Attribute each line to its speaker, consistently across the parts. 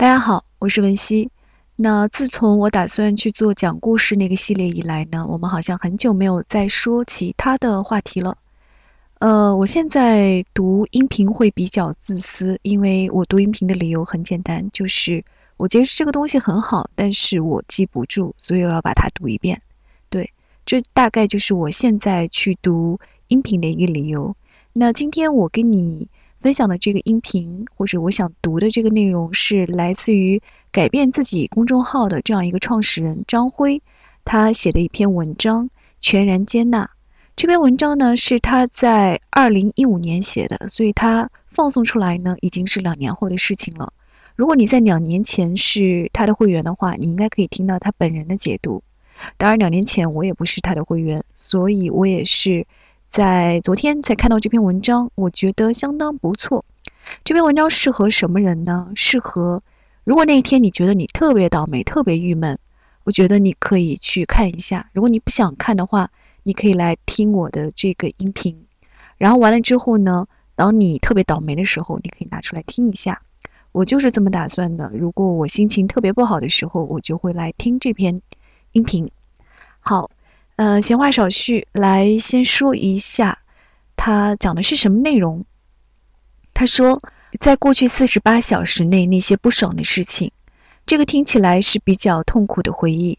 Speaker 1: 大家好，我是文熙。那自从我打算去做讲故事那个系列以来呢，我们好像很久没有再说其他的话题了。呃，我现在读音频会比较自私，因为我读音频的理由很简单，就是我觉得这个东西很好，但是我记不住，所以我要把它读一遍。对，这大概就是我现在去读音频的一个理由。那今天我跟你。分享的这个音频，或者我想读的这个内容，是来自于改变自己公众号的这样一个创始人张辉，他写的一篇文章《全然接纳》。这篇文章呢是他在二零一五年写的，所以他放送出来呢已经是两年后的事情了。如果你在两年前是他的会员的话，你应该可以听到他本人的解读。当然，两年前我也不是他的会员，所以我也是。在昨天才看到这篇文章，我觉得相当不错。这篇文章适合什么人呢？适合如果那一天你觉得你特别倒霉、特别郁闷，我觉得你可以去看一下。如果你不想看的话，你可以来听我的这个音频。然后完了之后呢，当你特别倒霉的时候，你可以拿出来听一下。我就是这么打算的。如果我心情特别不好的时候，我就会来听这篇音频。好。呃，闲话少叙，来先说一下，他讲的是什么内容？他说，在过去四十八小时内那些不爽的事情，这个听起来是比较痛苦的回忆。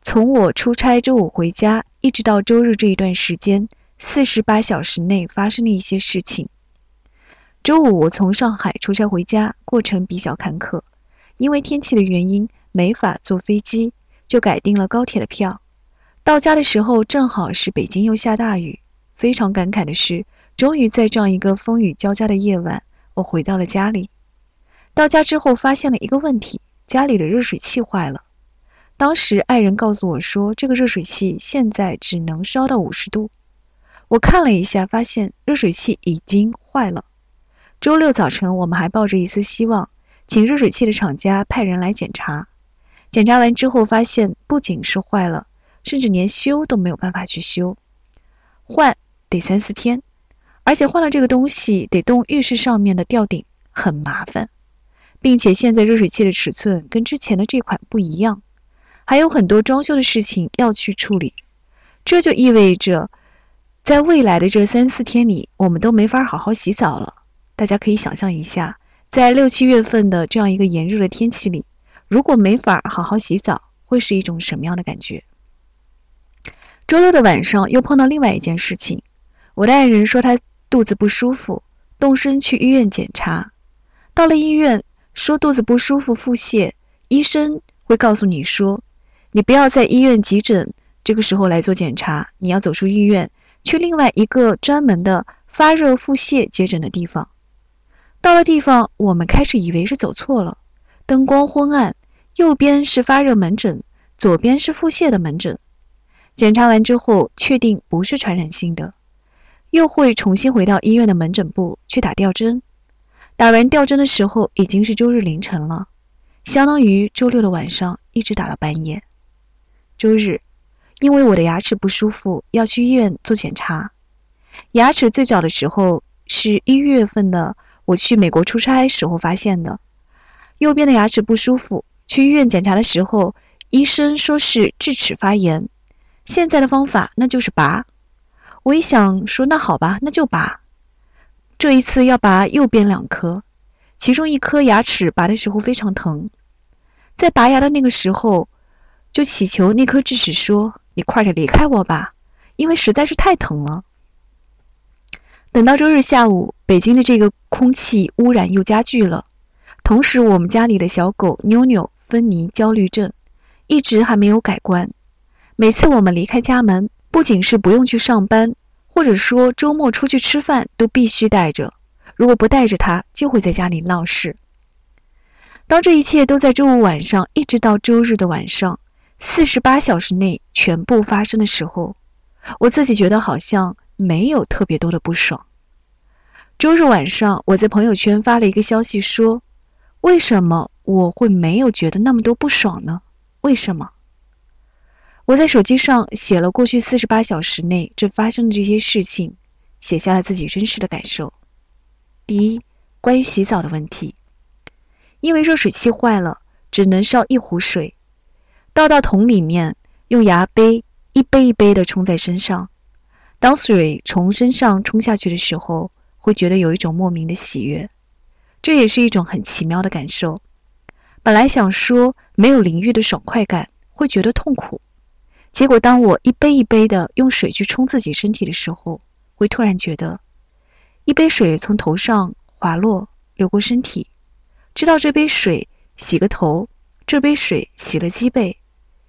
Speaker 1: 从我出差周五回家，一直到周日这一段时间，四十八小时内发生了一些事情。周五我从上海出差回家，过程比较坎坷，因为天气的原因没法坐飞机，就改订了高铁的票。到家的时候，正好是北京又下大雨。非常感慨的是，终于在这样一个风雨交加的夜晚，我回到了家里。到家之后，发现了一个问题：家里的热水器坏了。当时爱人告诉我说，这个热水器现在只能烧到五十度。我看了一下，发现热水器已经坏了。周六早晨，我们还抱着一丝希望，请热水器的厂家派人来检查。检查完之后，发现不仅是坏了。甚至连修都没有办法去修，换得三四天，而且换了这个东西得动浴室上面的吊顶，很麻烦，并且现在热水器的尺寸跟之前的这款不一样，还有很多装修的事情要去处理，这就意味着在未来的这三四天里，我们都没法好好洗澡了。大家可以想象一下，在六七月份的这样一个炎热的天气里，如果没法好好洗澡，会是一种什么样的感觉？周六的晚上又碰到另外一件事情，我的爱人说他肚子不舒服，动身去医院检查。到了医院，说肚子不舒服腹泻，医生会告诉你说，你不要在医院急诊这个时候来做检查，你要走出医院，去另外一个专门的发热腹泻接诊的地方。到了地方，我们开始以为是走错了，灯光昏暗，右边是发热门诊，左边是腹泻的门诊。检查完之后，确定不是传染性的，又会重新回到医院的门诊部去打吊针。打完吊针的时候，已经是周日凌晨了，相当于周六的晚上一直打到半夜。周日，因为我的牙齿不舒服，要去医院做检查。牙齿最早的时候是一月份的，我去美国出差时候发现的。右边的牙齿不舒服，去医院检查的时候，医生说是智齿发炎。现在的方法那就是拔，我一想说那好吧，那就拔。这一次要拔右边两颗，其中一颗牙齿拔的时候非常疼，在拔牙的那个时候，就祈求那颗智齿说：“你快点离开我吧，因为实在是太疼了。”等到周日下午，北京的这个空气污染又加剧了，同时我们家里的小狗妞妞分离焦虑症一直还没有改观。每次我们离开家门，不仅是不用去上班，或者说周末出去吃饭，都必须带着。如果不带着它，就会在家里闹事。当这一切都在周五晚上一直到周日的晚上，四十八小时内全部发生的时候，我自己觉得好像没有特别多的不爽。周日晚上，我在朋友圈发了一个消息说：“为什么我会没有觉得那么多不爽呢？为什么？”我在手机上写了过去四十八小时内这发生的这些事情，写下了自己真实的感受。第一，关于洗澡的问题，因为热水器坏了，只能烧一壶水，倒到桶里面，用牙杯一杯一杯的冲在身上。当水从身上冲下去的时候，会觉得有一种莫名的喜悦，这也是一种很奇妙的感受。本来想说没有淋浴的爽快感，会觉得痛苦。结果，当我一杯一杯的用水去冲自己身体的时候，会突然觉得，一杯水从头上滑落，流过身体，知道这杯水洗个头，这杯水洗了脊背。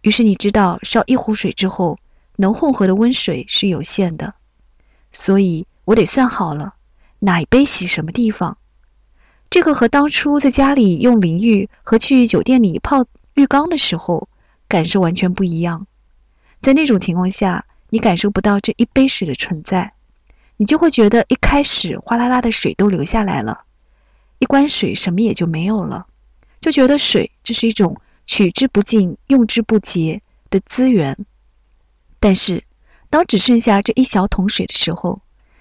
Speaker 1: 于是你知道，烧一壶水之后，能混合的温水是有限的，所以我得算好了，哪一杯洗什么地方。这个和当初在家里用淋浴和去酒店里泡浴缸的时候感受完全不一样。在那种情况下，你感受不到这一杯水的存在，你就会觉得一开始哗啦啦的水都流下来了，一关水什么也就没有了，就觉得水这是一种取之不尽、用之不竭的资源。但是，当只剩下这一小桶水的时候，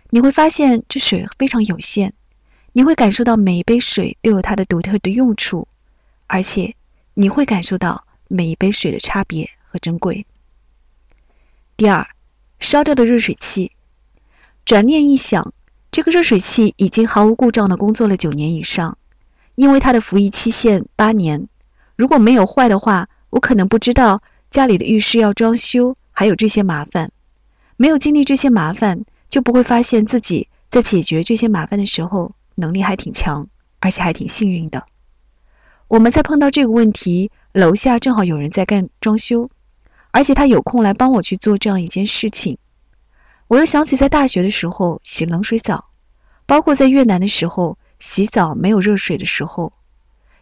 Speaker 1: 你会发现这水非常有限，你会感受到每一杯水都有它的独特的用处，而且你会感受到每一杯水的差别和珍贵。第二，烧掉的热水器。转念一想，这个热水器已经毫无故障的工作了九年以上，因为它的服役期限八年。如果没有坏的话，我可能不知道家里的浴室要装修，还有这些麻烦。没有经历这些麻烦，就不会发现自己在解决这些麻烦的时候能力还挺强，而且还挺幸运的。我们在碰到这个问题，楼下正好有人在干装修。而且他有空来帮我去做这样一件事情，我又想起在大学的时候洗冷水澡，包括在越南的时候洗澡没有热水的时候，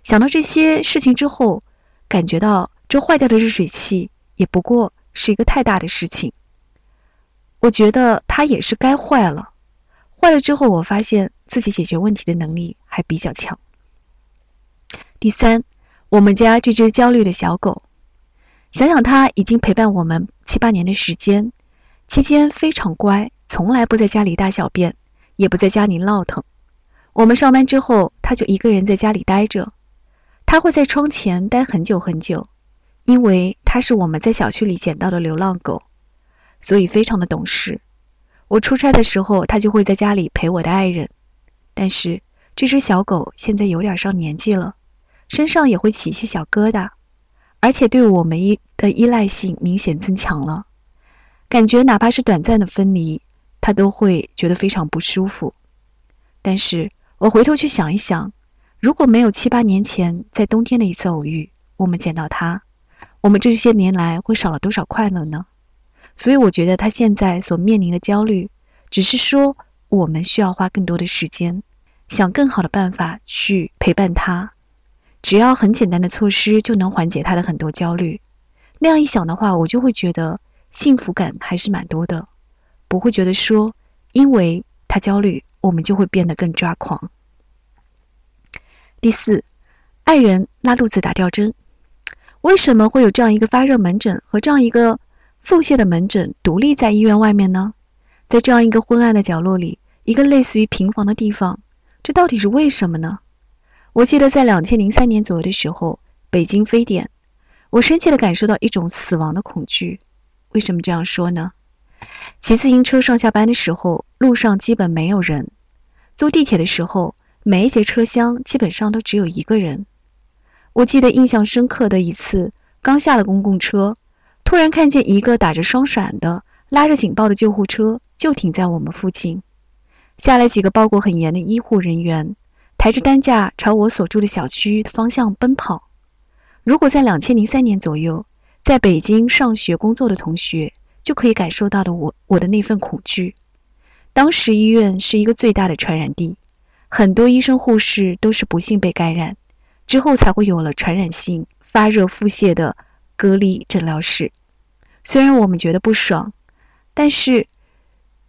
Speaker 1: 想到这些事情之后，感觉到这坏掉的热水器也不过是一个太大的事情。我觉得它也是该坏了，坏了之后，我发现自己解决问题的能力还比较强。第三，我们家这只焦虑的小狗。想想它已经陪伴我们七八年的时间，期间非常乖，从来不在家里大小便，也不在家里闹腾。我们上班之后，它就一个人在家里待着。它会在窗前待很久很久，因为它是我们在小区里捡到的流浪狗，所以非常的懂事。我出差的时候，它就会在家里陪我的爱人。但是这只小狗现在有点上年纪了，身上也会起一些小疙瘩。而且对我们依的依赖性明显增强了，感觉哪怕是短暂的分离，他都会觉得非常不舒服。但是我回头去想一想，如果没有七八年前在冬天的一次偶遇，我们见到他，我们这些年来会少了多少快乐呢？所以我觉得他现在所面临的焦虑，只是说我们需要花更多的时间，想更好的办法去陪伴他。只要很简单的措施就能缓解他的很多焦虑，那样一想的话，我就会觉得幸福感还是蛮多的，不会觉得说因为他焦虑，我们就会变得更抓狂。第四，爱人拉肚子打吊针，为什么会有这样一个发热门诊和这样一个腹泻的门诊独立在医院外面呢？在这样一个昏暗的角落里，一个类似于平房的地方，这到底是为什么呢？我记得在两千零三年左右的时候，北京非典，我深切地感受到一种死亡的恐惧。为什么这样说呢？骑自行车上下班的时候，路上基本没有人；坐地铁的时候，每一节车厢基本上都只有一个人。我记得印象深刻的一次，刚下了公共车，突然看见一个打着双闪的、拉着警报的救护车就停在我们附近，下来几个包裹很严的医护人员。抬着担架朝我所住的小区的方向奔跑。如果在两千零三年左右，在北京上学工作的同学就可以感受到的我我的那份恐惧。当时医院是一个最大的传染地，很多医生护士都是不幸被感染，之后才会有了传染性发热腹泻的隔离诊疗室。虽然我们觉得不爽，但是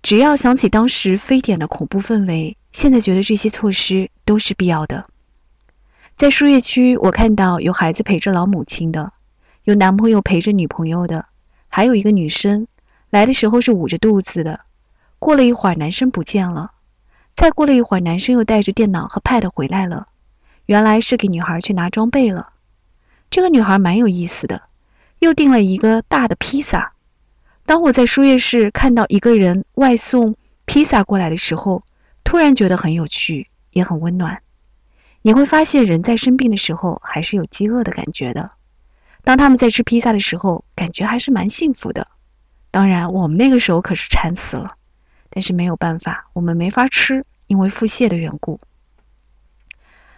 Speaker 1: 只要想起当时非典的恐怖氛围。现在觉得这些措施都是必要的。在输液区，我看到有孩子陪着老母亲的，有男朋友陪着女朋友的，还有一个女生来的时候是捂着肚子的。过了一会儿，男生不见了。再过了一会儿，男生又带着电脑和 Pad 回来了。原来是给女孩去拿装备了。这个女孩蛮有意思的，又订了一个大的披萨。当我在输液室看到一个人外送披萨过来的时候，突然觉得很有趣，也很温暖。你会发现，人在生病的时候还是有饥饿的感觉的。当他们在吃披萨的时候，感觉还是蛮幸福的。当然，我们那个时候可是馋死了，但是没有办法，我们没法吃，因为腹泻的缘故。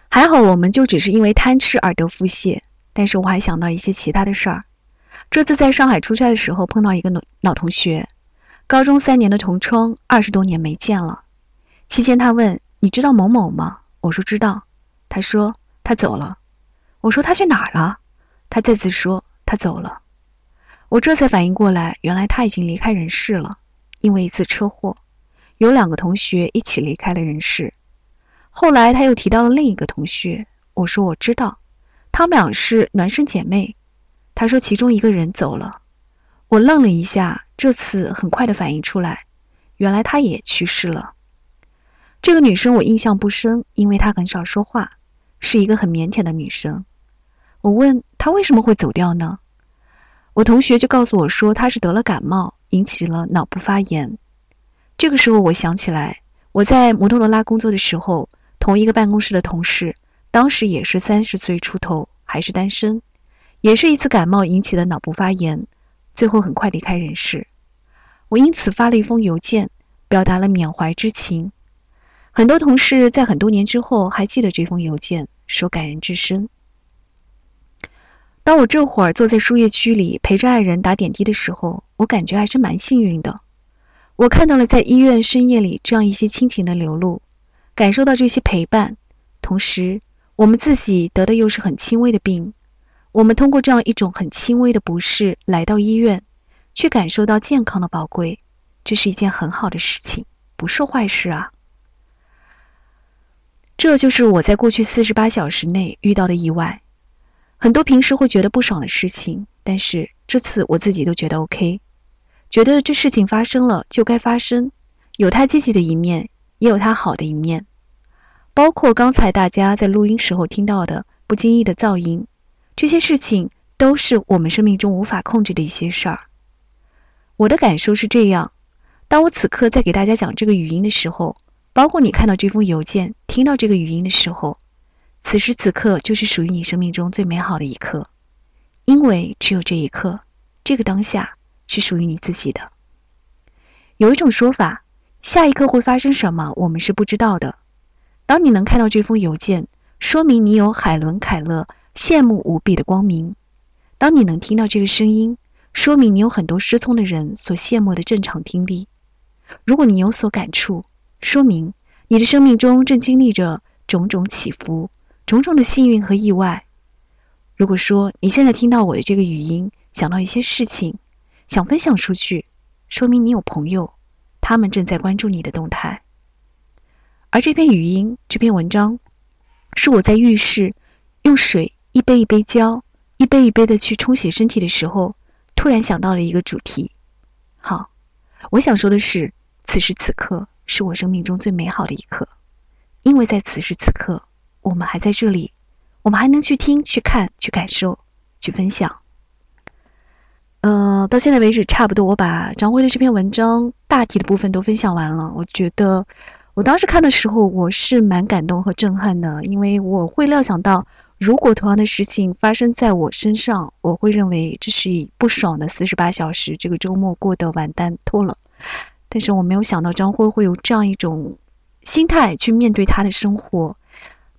Speaker 1: 还好，我们就只是因为贪吃而得腹泻。但是我还想到一些其他的事儿。这次在上海出差的时候，碰到一个老老同学，高中三年的同窗，二十多年没见了。期间他问：“你知道某某吗？”我说：“知道。”他说：“他走了。”我说：“他去哪儿了？”他再次说：“他走了。”我这才反应过来，原来他已经离开人世了，因为一次车祸。有两个同学一起离开了人世。后来他又提到了另一个同学，我说：“我知道，他们俩是孪生姐妹。”他说：“其中一个人走了。”我愣了一下，这次很快的反应出来，原来她也去世了。这个女生我印象不深，因为她很少说话，是一个很腼腆的女生。我问她为什么会走掉呢？我同学就告诉我说，她是得了感冒，引起了脑部发炎。这个时候，我想起来，我在摩托罗拉工作的时候，同一个办公室的同事，当时也是三十岁出头，还是单身。也是一次感冒引起的脑部发炎，最后很快离开人世。我因此发了一封邮件，表达了缅怀之情。很多同事在很多年之后还记得这封邮件，说感人至深。当我这会儿坐在输液区里陪着爱人打点滴的时候，我感觉还是蛮幸运的。我看到了在医院深夜里这样一些亲情的流露，感受到这些陪伴，同时我们自己得的又是很轻微的病。我们通过这样一种很轻微的不适来到医院，去感受到健康的宝贵，这是一件很好的事情，不是坏事啊。这就是我在过去四十八小时内遇到的意外，很多平时会觉得不爽的事情，但是这次我自己都觉得 OK，觉得这事情发生了就该发生，有它积极的一面，也有它好的一面，包括刚才大家在录音时候听到的不经意的噪音。这些事情都是我们生命中无法控制的一些事儿。我的感受是这样：当我此刻在给大家讲这个语音的时候，包括你看到这封邮件、听到这个语音的时候，此时此刻就是属于你生命中最美好的一刻，因为只有这一刻，这个当下是属于你自己的。有一种说法，下一刻会发生什么，我们是不知道的。当你能看到这封邮件，说明你有海伦·凯勒。羡慕无比的光明。当你能听到这个声音，说明你有很多失聪的人所羡慕的正常听力。如果你有所感触，说明你的生命中正经历着种种起伏、种种的幸运和意外。如果说你现在听到我的这个语音，想到一些事情，想分享出去，说明你有朋友，他们正在关注你的动态。而这篇语音、这篇文章，是我在浴室用水。一杯一杯浇，一杯一杯的去冲洗身体的时候，突然想到了一个主题。好，我想说的是，此时此刻是我生命中最美好的一刻，因为在此时此刻，我们还在这里，我们还能去听、去看、去感受、去分享。呃，到现在为止，差不多我把张辉的这篇文章大体的部分都分享完了。我觉得，我当时看的时候，我是蛮感动和震撼的，因为我会料想到。如果同样的事情发生在我身上，我会认为这是以不爽的四十八小时，这个周末过得完蛋透了。但是我没有想到张辉会有这样一种心态去面对他的生活。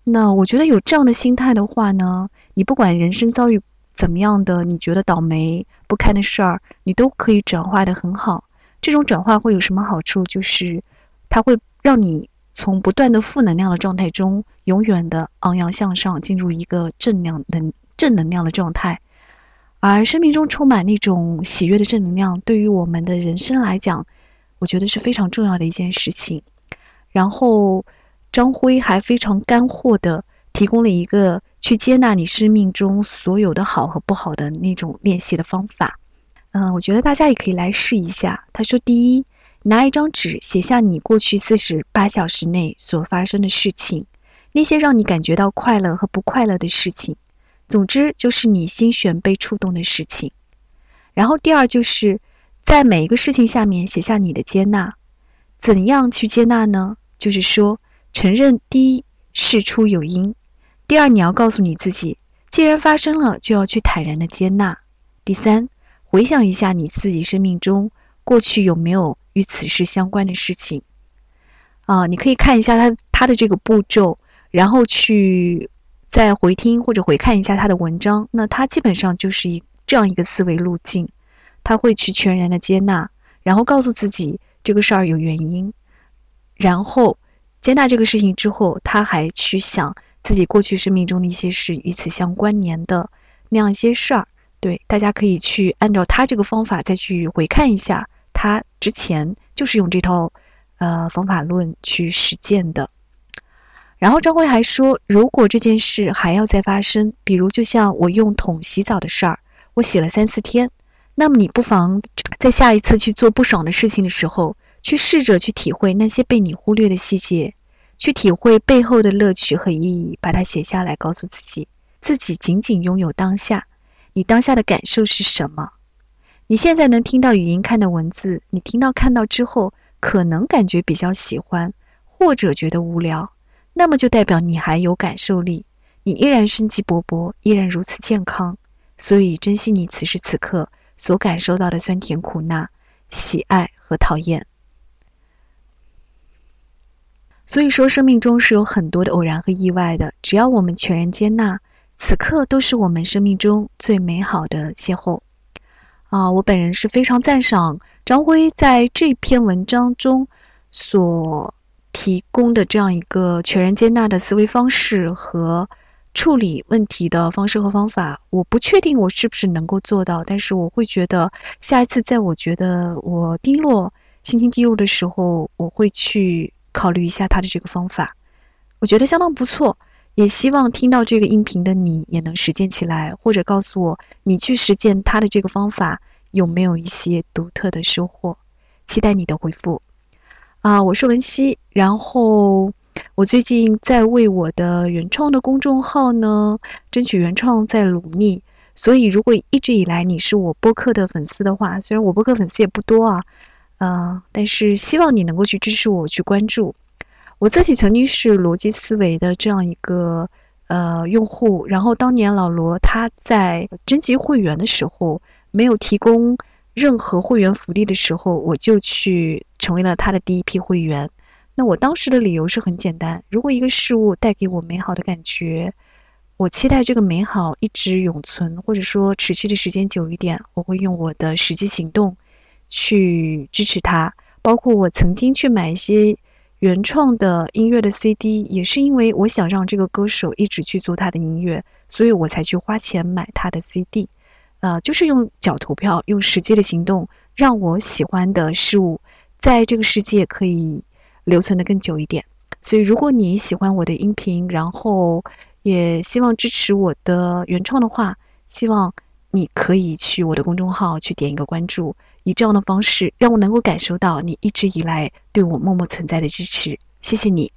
Speaker 1: 那我觉得有这样的心态的话呢，你不管人生遭遇怎么样的，你觉得倒霉不堪的事儿，你都可以转化的很好。这种转化会有什么好处？就是它会让你。从不断的负能量的状态中，永远的昂扬向上，进入一个正量能正能量的状态。而生命中充满那种喜悦的正能量，对于我们的人生来讲，我觉得是非常重要的一件事情。然后，张辉还非常干货的提供了一个去接纳你生命中所有的好和不好的那种练习的方法。嗯，我觉得大家也可以来试一下。他说，第一。拿一张纸写下你过去四十八小时内所发生的事情，那些让你感觉到快乐和不快乐的事情。总之，就是你心弦被触动的事情。然后第二就是在每一个事情下面写下你的接纳。怎样去接纳呢？就是说，承认第一事出有因，第二你要告诉你自己，既然发生了，就要去坦然的接纳。第三，回想一下你自己生命中过去有没有与此事相关的事情。啊，你可以看一下他他的这个步骤，然后去再回听或者回看一下他的文章。那他基本上就是一这样一个思维路径，他会去全然的接纳，然后告诉自己。这个事儿有原因，然后接纳这个事情之后，他还去想自己过去生命中的一些事与此相关联的那样一些事儿。对，大家可以去按照他这个方法再去回看一下，他之前就是用这套呃方法论去实践的。然后张辉还说，如果这件事还要再发生，比如就像我用桶洗澡的事儿，我洗了三四天。那么你不妨在下一次去做不爽的事情的时候，去试着去体会那些被你忽略的细节，去体会背后的乐趣和意义，把它写下来，告诉自己，自己仅仅拥有当下。你当下的感受是什么？你现在能听到语音、看的文字，你听到、看到之后，可能感觉比较喜欢，或者觉得无聊，那么就代表你还有感受力，你依然生机勃勃，依然如此健康。所以珍惜你此时此刻。所感受到的酸甜苦辣、喜爱和讨厌，所以说生命中是有很多的偶然和意外的。只要我们全然接纳，此刻都是我们生命中最美好的邂逅。啊，我本人是非常赞赏张辉在这篇文章中所提供的这样一个全然接纳的思维方式和。处理问题的方式和方法，我不确定我是不是能够做到，但是我会觉得下一次在我觉得我低落、心情低落的时候，我会去考虑一下他的这个方法，我觉得相当不错。也希望听到这个音频的你也能实践起来，或者告诉我你去实践他的这个方法有没有一些独特的收获。期待你的回复。啊，我是文熙，然后。我最近在为我的原创的公众号呢争取原创，在努力。所以，如果一直以来你是我播客的粉丝的话，虽然我播客粉丝也不多啊，呃，但是希望你能够去支持我，去关注。我自己曾经是逻辑思维的这样一个呃用户，然后当年老罗他在征集会员的时候，没有提供任何会员福利的时候，我就去成为了他的第一批会员。那我当时的理由是很简单：如果一个事物带给我美好的感觉，我期待这个美好一直永存，或者说持续的时间久一点，我会用我的实际行动去支持它。包括我曾经去买一些原创的音乐的 CD，也是因为我想让这个歌手一直去做他的音乐，所以我才去花钱买他的 CD。呃，就是用脚投票，用实际的行动，让我喜欢的事物在这个世界可以。留存的更久一点，所以如果你喜欢我的音频，然后也希望支持我的原创的话，希望你可以去我的公众号去点一个关注，以这样的方式让我能够感受到你一直以来对我默默存在的支持。谢谢你。